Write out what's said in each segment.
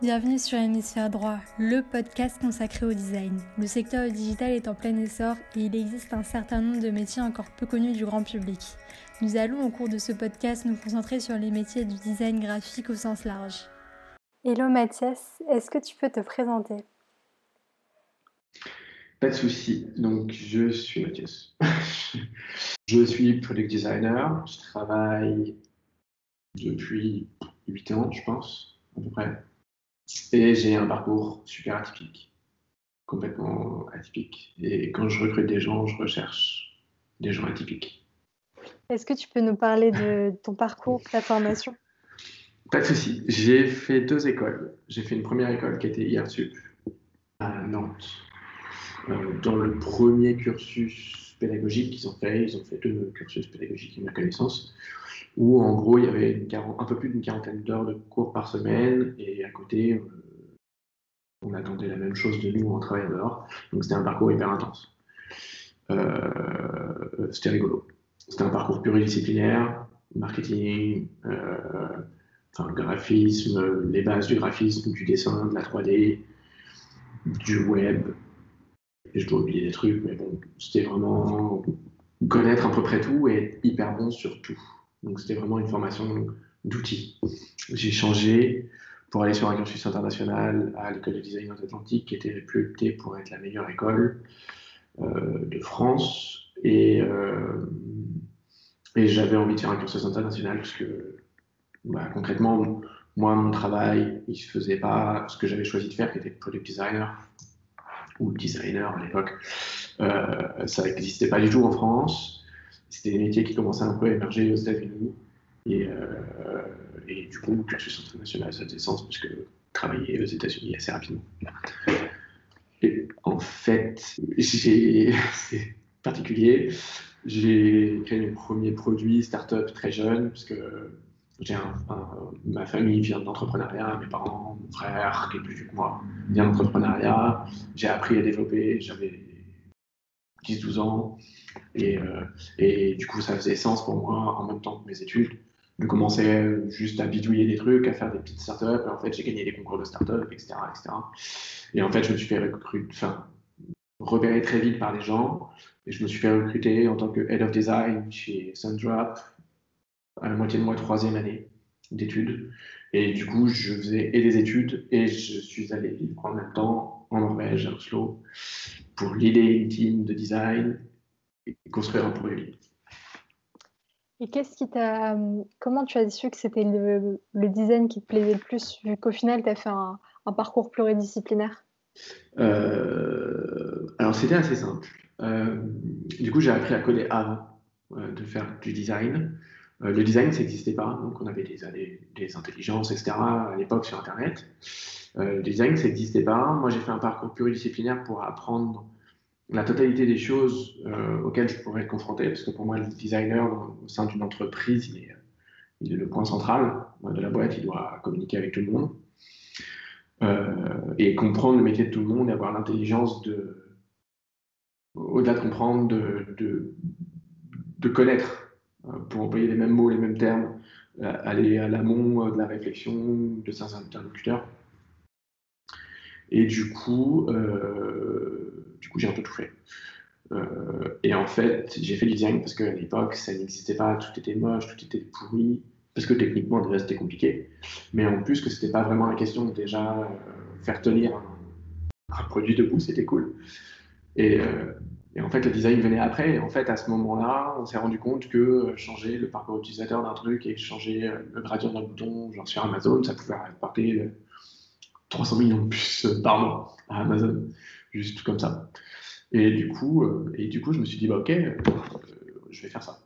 Bienvenue sur Hémisphère Droit, le podcast consacré au design. Le secteur digital est en plein essor et il existe un certain nombre de métiers encore peu connus du grand public. Nous allons au cours de ce podcast nous concentrer sur les métiers du design graphique au sens large. Hello Mathias, est-ce que tu peux te présenter? Pas de souci. Donc, je suis Mathias. je suis product designer. Je travaille depuis 8 ans, je pense, à peu près. Et j'ai un parcours super atypique, complètement atypique. Et quand je recrute des gens, je recherche des gens atypiques. Est-ce que tu peux nous parler de ton parcours, ta formation? Pas de souci. J'ai fait deux écoles. J'ai fait une première école qui était IRSUP à Nantes. Dans le premier cursus pédagogique qu'ils ont fait, ils ont fait deux cursus pédagogiques à ma connaissance où en gros il y avait un peu plus d'une quarantaine d'heures de cours par semaine et à côté euh, on attendait la même chose de nous en travaillant dehors. Donc c'était un parcours hyper intense. Euh, c'était rigolo. C'était un parcours pluridisciplinaire, marketing, euh, graphisme, les bases du graphisme, du dessin, de la 3D, du web. Et je dois oublier des trucs, mais bon, c'était vraiment connaître à peu près tout et être hyper bon sur tout. Donc c'était vraiment une formation d'outils. J'ai changé pour aller sur un cursus international à l'école de design Atlantique, qui était réputée pour être la meilleure école euh, de France. Et, euh, et j'avais envie de faire un cursus international parce que bah, concrètement, moi, mon travail, il ne se faisait pas ce que j'avais choisi de faire, qui était product designer ou designer à l'époque. Euh, ça n'existait pas du tout en France c'était des métiers qui commençaient un peu à émerger aux États-Unis. Et, euh, et, du coup, le cursus international, ça faisait sens parce que travailler aux États-Unis assez rapidement. Et en fait, c'est particulier. J'ai créé mes premiers produits start-up très jeune, parce que un, ma famille vient de mes parents, mon frère, qui est plus vieux que moi, vient de. J'ai appris à développer, j'avais 10-12 ans. Et, euh, et, du coup, ça faisait sens pour moi, en même temps que mes études, de commencer juste à bidouiller des trucs, à faire des petites startups. Et en fait, j'ai gagné des concours de startups, etc., etc. Et en fait, je me suis fait recruter, enfin, repérer très vite par les gens. Et je me suis fait recruter en tant que Head of Design chez Sundrop à la moitié de ma troisième année d'études. Et du coup, je faisais et des études et je suis allé vivre en même temps en Norvège, à Oslo, pour l'idée une team de design et construire un produit. Et qu'est-ce qui t'a. Comment tu as su que c'était le, le, design qui te plaisait le plus, vu qu'au final, tu as fait un, un, parcours pluridisciplinaire? Euh, Alors, c'était assez simple. Euh, du coup, j'ai appris à coder avant euh, de faire du design. Euh, le design, ça n'existait pas. Donc, on avait des, intelligences, etc. à l'époque sur Internet. Euh, le design, ça n'existait pas. Moi, j'ai fait un parcours pluridisciplinaire pour apprendre la totalité des choses euh, auxquelles je pourrais être confronté, parce que pour moi, le designer au sein d'une entreprise, il est, le point central de la boîte, il doit communiquer avec tout le monde. Et comprendre le métier de tout le monde et avoir l'intelligence de, au-delà de comprendre, de, connaître, pour employer les mêmes mots, les mêmes termes, euh, aller à l'amont de la réflexion de certains interlocuteurs. Et du coup, euh, coup, j'ai un peu tout fait. Euh, et en fait, j'ai fait du design parce qu'à l'époque, ça n'existait pas, tout était moche, tout était pourri, parce que techniquement, déjà, c'était compliqué. Mais en plus, que c'était pas vraiment la question de déjà euh, faire tenir un, un produit debout, c'était cool. Et, euh, et, en fait, le design venait après. Et en fait, à ce moment-là, on s'est rendu compte que changer le parcours utilisateur d'un truc et changer le gradient d'un bouton, genre sur Amazon, ça pouvait apporter 300 millions de puces par mois à Amazon, juste comme ça. Et du coup, euh, et du coup je me suis dit, bah, ok, euh, je vais faire ça.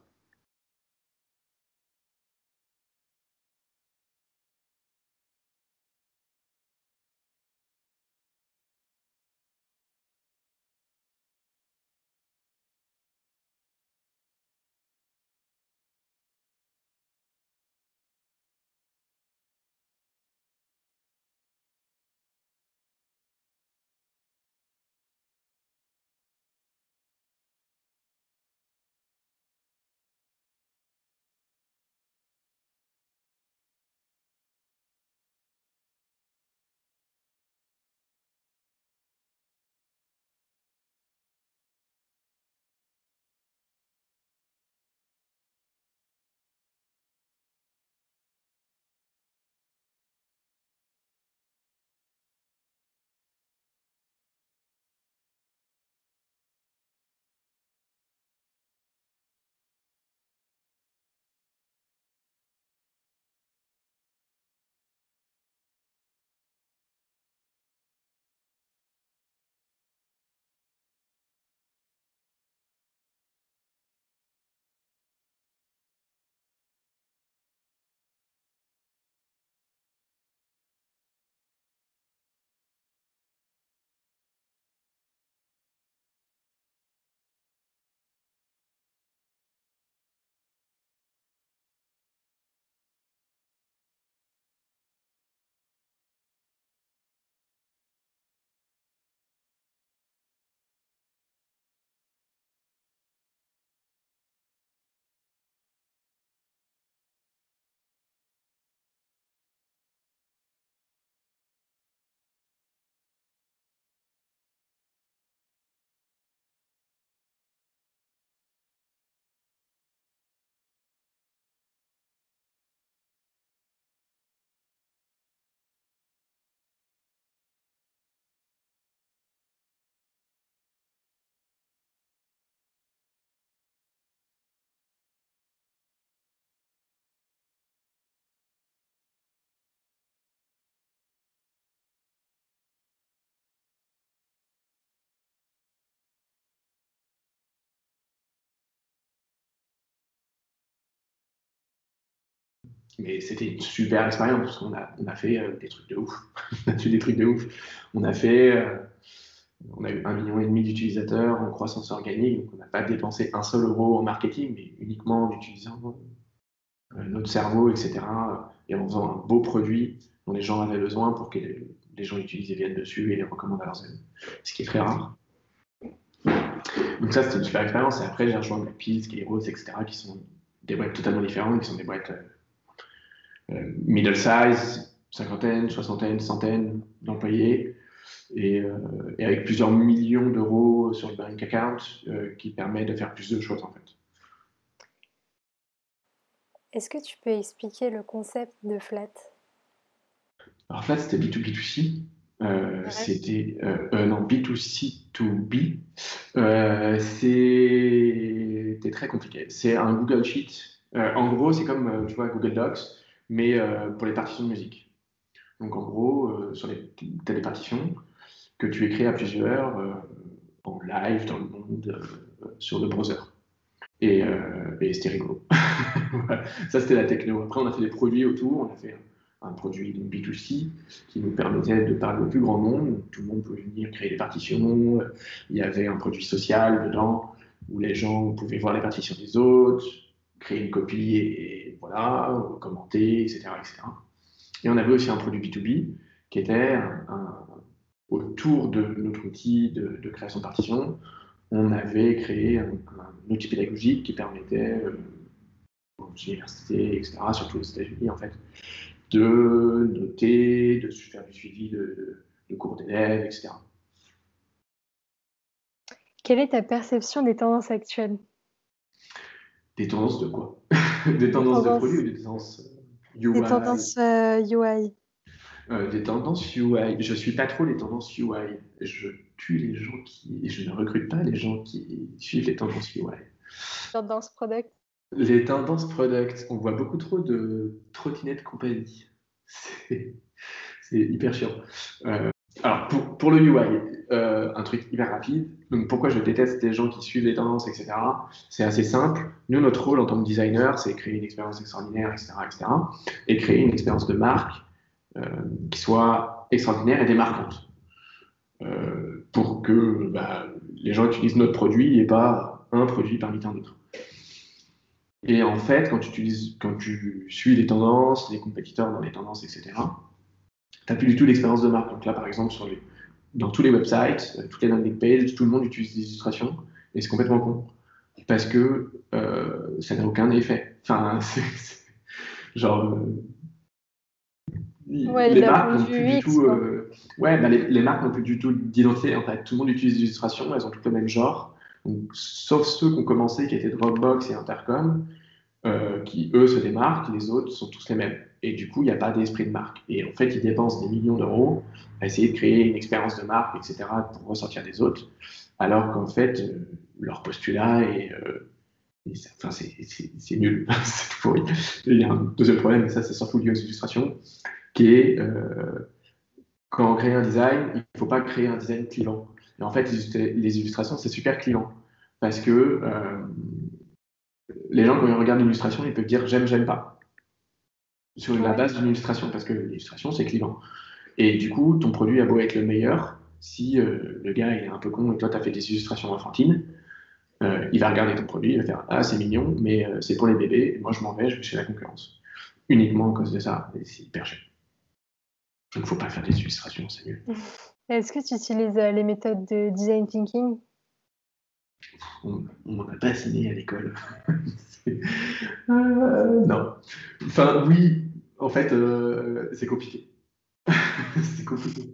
Mais c'était une super expérience parce qu'on a, on a fait euh, des trucs de ouf. on a fait des trucs de ouf. On a fait, euh, on a eu un million et demi d'utilisateurs en croissance organique, donc on n'a pas dépensé un seul euro en marketing, mais uniquement en utilisant euh, notre cerveau, etc. Et en faisant un beau produit dont les gens avaient besoin pour que les, gens utilisent et viennent dessus et les recommandent à leurs amis. Ce qui est très rare. Donc ça, c'était une super expérience. Et après, j'ai rejoint Blackpills, Kairos, etc., qui sont des boîtes totalement différentes, qui sont des boîtes euh, middle size, cinquantaine, soixantaine, centaine d'employés, et, euh, et, avec plusieurs millions d'euros sur le bank account euh, qui permet de faire plus de choses en fait. Est-ce que tu peux expliquer le concept de Flat? Alors Flat, c'était B2B2C. Euh, c'était euh, non B2C2B. Euh, c'était très compliqué. C'est un Google Sheet. en gros, c'est comme tu vois Google Docs, mais pour les partitions de musique. Donc en gros, sur les, as des partitions que tu écris à plusieurs en live dans le monde sur le browser. Et, et c'était rigolo. Ça, c'était la techno. Après, on a fait des produits autour. On a fait un produit B2C qui nous permettait de parler au plus grand nombre. Tout le monde pouvait venir créer des partitions. Il y avait un produit social dedans où les gens pouvaient voir les partitions des autres, créer une copie et, voilà, commenter, etc., etc. Et on avait aussi un produit B2B qui était autour de notre outil de, création de partitions. On avait créé un, outil pédagogique qui permettait euh, aux universités, etc., surtout aux États-Unis en fait, de noter, de faire du suivi de, cours d'élèves, etc. Quelle est ta perception des tendances actuelles? Des tendances de quoi? Des tendances de produits ou des tendances UI euh, Des tendances UI. Euh, euh, des tendances UI. Je suis pas trop les tendances UI. Je tue les gens qui. Je ne recrute pas les gens qui suivent les tendances UI. Tendances product les tendances product, on voit beaucoup trop de trottinettes compagnie. C'est hyper chiant. Euh, alors, pour, le UI, euh, un truc hyper rapide. Donc, pourquoi je déteste les gens qui suivent les tendances, etc. C'est assez simple. Nous, notre rôle en tant que designer, c'est créer une expérience extraordinaire, etc., etc. Et créer une expérience de marque euh, qui soit extraordinaire et démarquante. pour que bah, les gens utilisent notre produit et pas un produit parmi tant d'autres. Et en fait, quand tu, utilises, quand tu suis les tendances, les compétiteurs dans les tendances, etc., tu n'as plus du tout l'expérience de marque. Donc là, par exemple, sur les, dans tous les websites, euh, toutes les landing pages, tout le monde utilise des illustrations et c'est complètement con. Parce que euh, ça n'a aucun effet. Enfin, c'est, genre. Euh, les marques n'ont plus du tout. ouais, bah, les, marques n'ont plus du tout d'identité. En fait, tout le monde utilise des illustrations, elles ont toutes le même genre sauf ceux qui ont commencé, qui étaient Dropbox et Intercom, euh, qui eux se démarquent, les autres sont tous les mêmes. Et du coup, il n'y a pas d'esprit de marque. Et en fait, ils dépensent des millions d'euros à essayer de créer une expérience de marque, etc., pour ressortir des autres, alors qu'en fait, euh, leur postulat est. Euh, enfin, c'est nul, c'est pourri. Il y a un deuxième problème, et ça, c'est surtout lié aux illustrations, qui est quand on crée un design, il ne faut pas créer un design clivant. Et en fait, les illustrations, c'est super clivant. Parce que euh, les gens, quand ils regardent l'illustration, ils peuvent dire j'aime, j'aime pas. Sur la base d'une illustration, parce que l'illustration, c'est clivant. Et du coup, ton produit a beau être le meilleur, si euh, le gars est un peu con et toi, tu as fait des illustrations enfantines, euh, il va regarder ton produit, il va faire Ah, c'est mignon, mais c'est pour les bébés, moi, je m'en vais, je vais chez la concurrence. Uniquement à cause de ça, c'est hyper cher. Il ne faut pas faire des illustrations, c'est nul. Est-ce que tu utilises euh, les méthodes de design thinking? On m'en a pas enseigné à l'école. Euh, non. Enfin, oui, en fait, euh, c'est compliqué. c'est compliqué.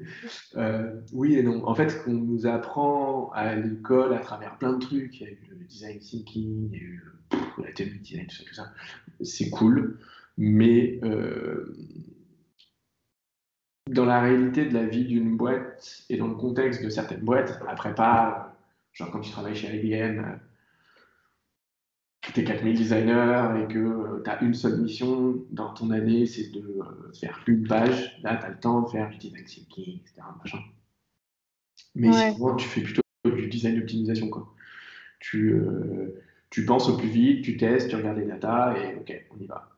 oui et non. En fait, ce qu'on nous apprend à l'école à travers plein de trucs, il y a eu le design thinking, il y a eu la théorie design, tout ça, tout ça. C'est cool, mais dans la réalité de la vie d'une boîte et dans le contexte de certaines boîtes, après pas, genre quand tu travailles chez IBM, que tu es 4000 designers et que euh, tu as une seule mission dans ton année, c'est de euh, faire une page, là tu as le temps de faire du design thinking, etc. Mais souvent, tu fais plutôt du design d'optimisation. Tu, euh, tu penses au plus vite, tu testes, tu regardes les datas et ok, on y va.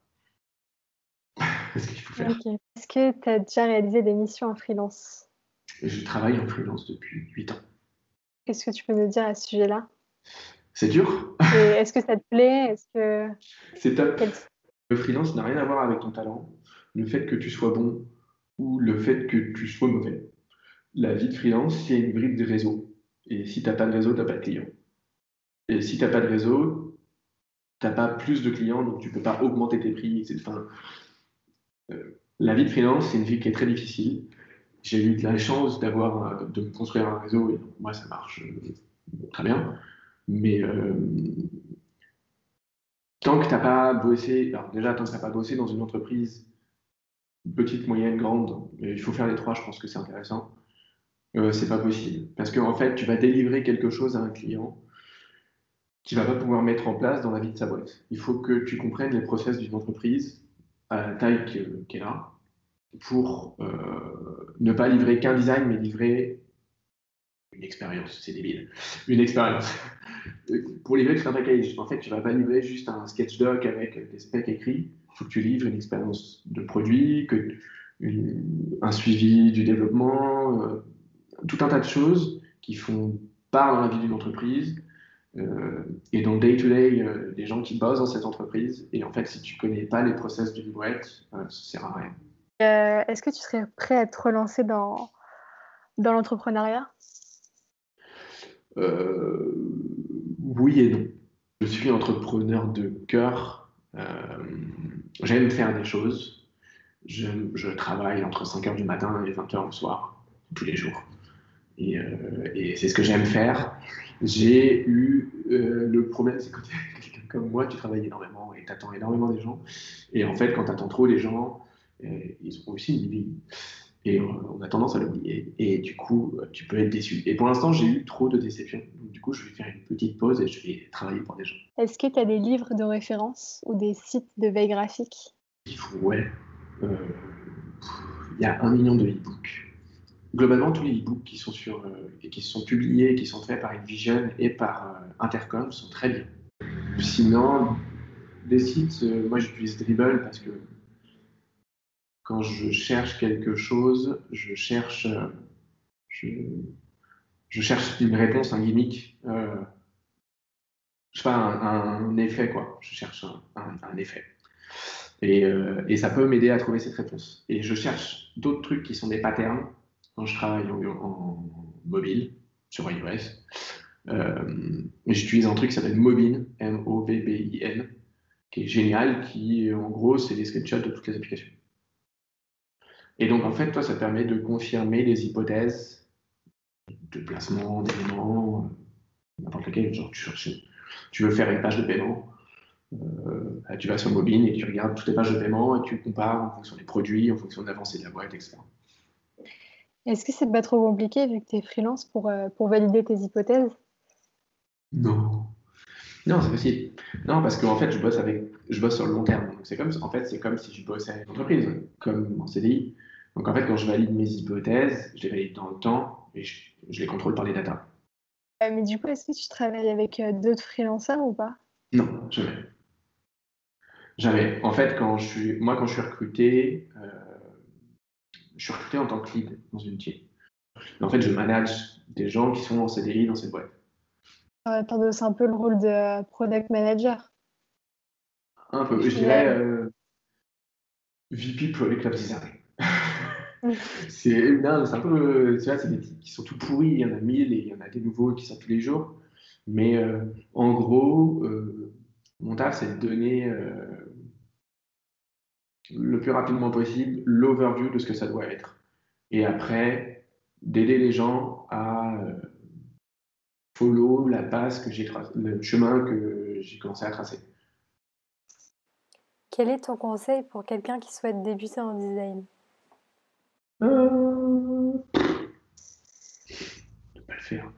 ce qu'il faut faire. Est-ce que tu as déjà réalisé des missions en freelance? Je travaille en freelance depuis 8 ans. Qu'est-ce que tu peux nous dire à ce sujet-là? C'est dur. Est-ce que ça te plaît? Est-ce que... C'est top. Le freelance n'a rien à voir avec ton talent, le fait que tu sois bon ou le fait que tu sois mauvais. La vie de freelance, c'est une bribe de réseau. Et si tu n'as pas de réseau, tu n'as pas de clients. Et si tu n'as pas de réseau, tu n'as pas plus de clients, donc tu ne peux pas augmenter tes prix. Enfin, euh, la vie de freelance, c'est une vie qui est très difficile. J'ai eu de la chance d'avoir, euh, de me construire un réseau, et moi, ça marche euh, très bien. Mais tant que tu n'as pas bossé, alors déjà, tant que tu n'as pas bossé dans une entreprise petite, moyenne, grande, il faut faire les trois, je pense que c'est intéressant, euh, c'est pas possible. Parce qu'en en fait, tu vas délivrer quelque chose à un client qui va pas pouvoir mettre en place dans la vie de sa boîte. Il faut que tu comprennes les process d'une entreprise à la taille qu'elle a pour euh, ne pas livrer qu'un design, mais livrer une expérience. C'est débile. Une expérience. pour livrer tout un package. En fait, tu vas pas livrer juste un sketch doc avec des specs écrits. Il faut que tu livres une expérience de produit, que un suivi du développement, euh, tout un tas de choses qui font part dans la vie d'une entreprise euh, et dans day-to-day euh, des gens qui bossent dans cette entreprise. Et en fait, si tu connais pas les process d'une boîte, ça sert à rien. Est-ce que tu serais prêt à te relancer dans, dans l'entrepreneuriat? Oui et non. Je suis entrepreneur de cœur. J'aime faire des choses. Je, travaille entre 5h du matin et 20h le soir, tous les jours. Et, euh, c'est ce que j'aime faire. J'ai eu euh, le problème, c'est quand comme moi, tu travailles énormément et tu attends énormément des gens. Et en fait, quand tu attends trop les gens, euh, ils ont aussi une vie. Et on a tendance à l'oublier. Et du coup, tu peux être déçu. Et pour l'instant, j'ai eu trop de déceptions. Donc, du coup, je vais faire une petite pause et je vais travailler pour des gens. Est-ce que tu as des livres de référence ou des sites de veille graphique? Ouais. Il y a un million de e-books globalement, tous les e-books qui sont sur, euh, qui sont publiés, qui sont faits par InVision et par euh, Intercom sont très bien. Sinon, des sites, euh, moi j'utilise Dribble parce que quand je cherche quelque chose, je cherche, cherche une réponse, un gimmick, pas, un, effet quoi. Je cherche un, effet. Et, et, ça peut m'aider à trouver cette réponse. Et je cherche d'autres trucs qui sont des patterns quand je travaille en, mobile sur iOS. Euh, j'utilise un truc qui s'appelle Mobin, M-O-B-B-I-N, qui est génial, qui en gros c'est les screenshots de toutes les applications. Et donc en fait, toi, ça permet de confirmer les hypothèses de placement d'éléments, euh, n'importe lequel, genre tu, tu veux faire une page de paiement, euh, tu vas sur Mobin et tu regardes toutes les pages de paiement et tu compares en fonction des produits, en fonction de l'avancée de la boîte, etc. Est-ce que c'est pas trop compliqué vu que tu es freelance pour, euh, pour valider tes hypothèses? Non. Non, c'est possible. Non, parce qu'en fait, je bosse avec, je bosse sur le long terme. c'est comme, en fait, c'est comme si je bossais avec une entreprise, comme en CDI. Donc en fait, quand je valide mes hypothèses, je les valide dans le temps et je, les contrôle par les data. Euh, mais du coup, est-ce que tu travailles avec euh, d'autres freelancers ou pas? Non, jamais. Jamais. En fait, quand je suis, moi, quand je suis recruté, je suis recruté en tant que lead dans une team. en fait, je manage des gens qui sont en CDI dans cette boîte. c'est un peu le rôle de product manager. Un peu, je dirais euh, VP Product Design. C'est un peu, tu vois, c'est des types qui sont tout pourris, il y en a mille et il y en a des nouveaux qui sortent tous les jours. Mais euh, en gros, euh, mon taf, c'est de donner le plus rapidement possible l'overview de ce que ça doit être. Et après, d'aider les gens à euh, follow la passe que j'ai le chemin que j'ai commencé à tracer. Quel est ton conseil pour quelqu'un qui souhaite débuter en design? Euh... Ne pas le faire.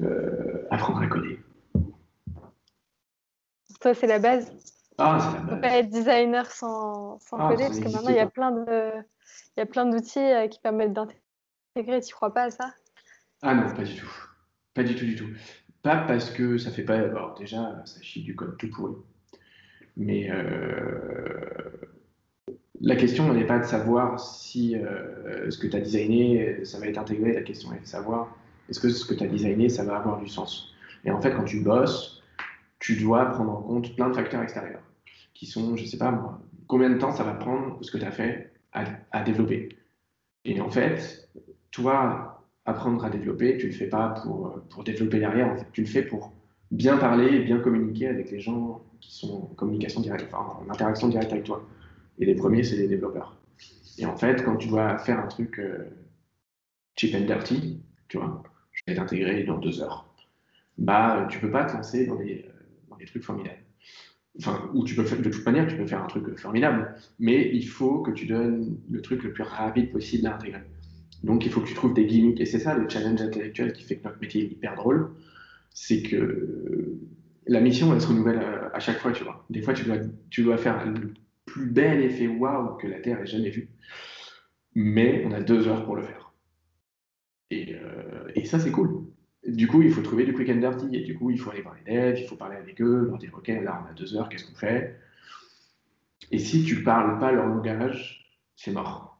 Euh, apprendre à coder. Toi, c'est la base ah, ne peut pas être designer sans, sans ah, coder, parce que maintenant, il y a plein de, il y a plein d'outils euh, qui permettent d'intégrer. Tu crois pas à ça? Ah non, pas du tout. Pas du tout, du tout. Pas parce que ça fait pas. Alors, déjà, ça chie du code tout pourri. Mais euh, la question n'est pas de savoir si euh, ce que tu as designé, ça va être intégré. La question est de savoir est-ce que ce que tu as designé, ça va avoir du sens? Et en fait, quand tu bosses, tu dois prendre en compte plein de facteurs extérieurs qui sont, je sais pas moi, combien de temps ça va prendre ce que tu as fait à, développer. Et en fait, toi, apprendre à développer, tu ne le fais pas pour, pour développer derrière, en fait, tu le fais pour bien parler et bien communiquer avec les gens qui sont en communication directe, enfin, en interaction directe avec toi. Et les premiers, c'est les développeurs. Et en fait, quand tu dois faire un truc euh, cheap and dirty, tu vois, je vais t'intégrer dans deux heures, bah, tu peux pas te lancer dans des, euh, dans des trucs formidables. Enfin, ou tu peux faire, de toute manière, tu peux faire un truc formidable, mais il faut que tu donnes le truc le plus rapide possible à intégrer. Donc, il faut que tu trouves des gimmicks, et c'est ça le challenge intellectuel qui fait que notre métier est hyper drôle, c'est que la mission, elle se renouvelle euh, à chaque fois, tu vois. Des fois, tu dois, tu dois faire plus bel effet waouh que la Terre ait jamais vu. Mais on a deux heures pour le faire. Et, euh, et ça, c'est cool. Du coup, il faut trouver du quick and dirty. Et du coup, il faut aller voir les devs, il faut parler avec eux, leur dire Ok, là, on a deux heures, qu'est-ce qu'on fait? Et si tu parles pas leur langage, c'est mort.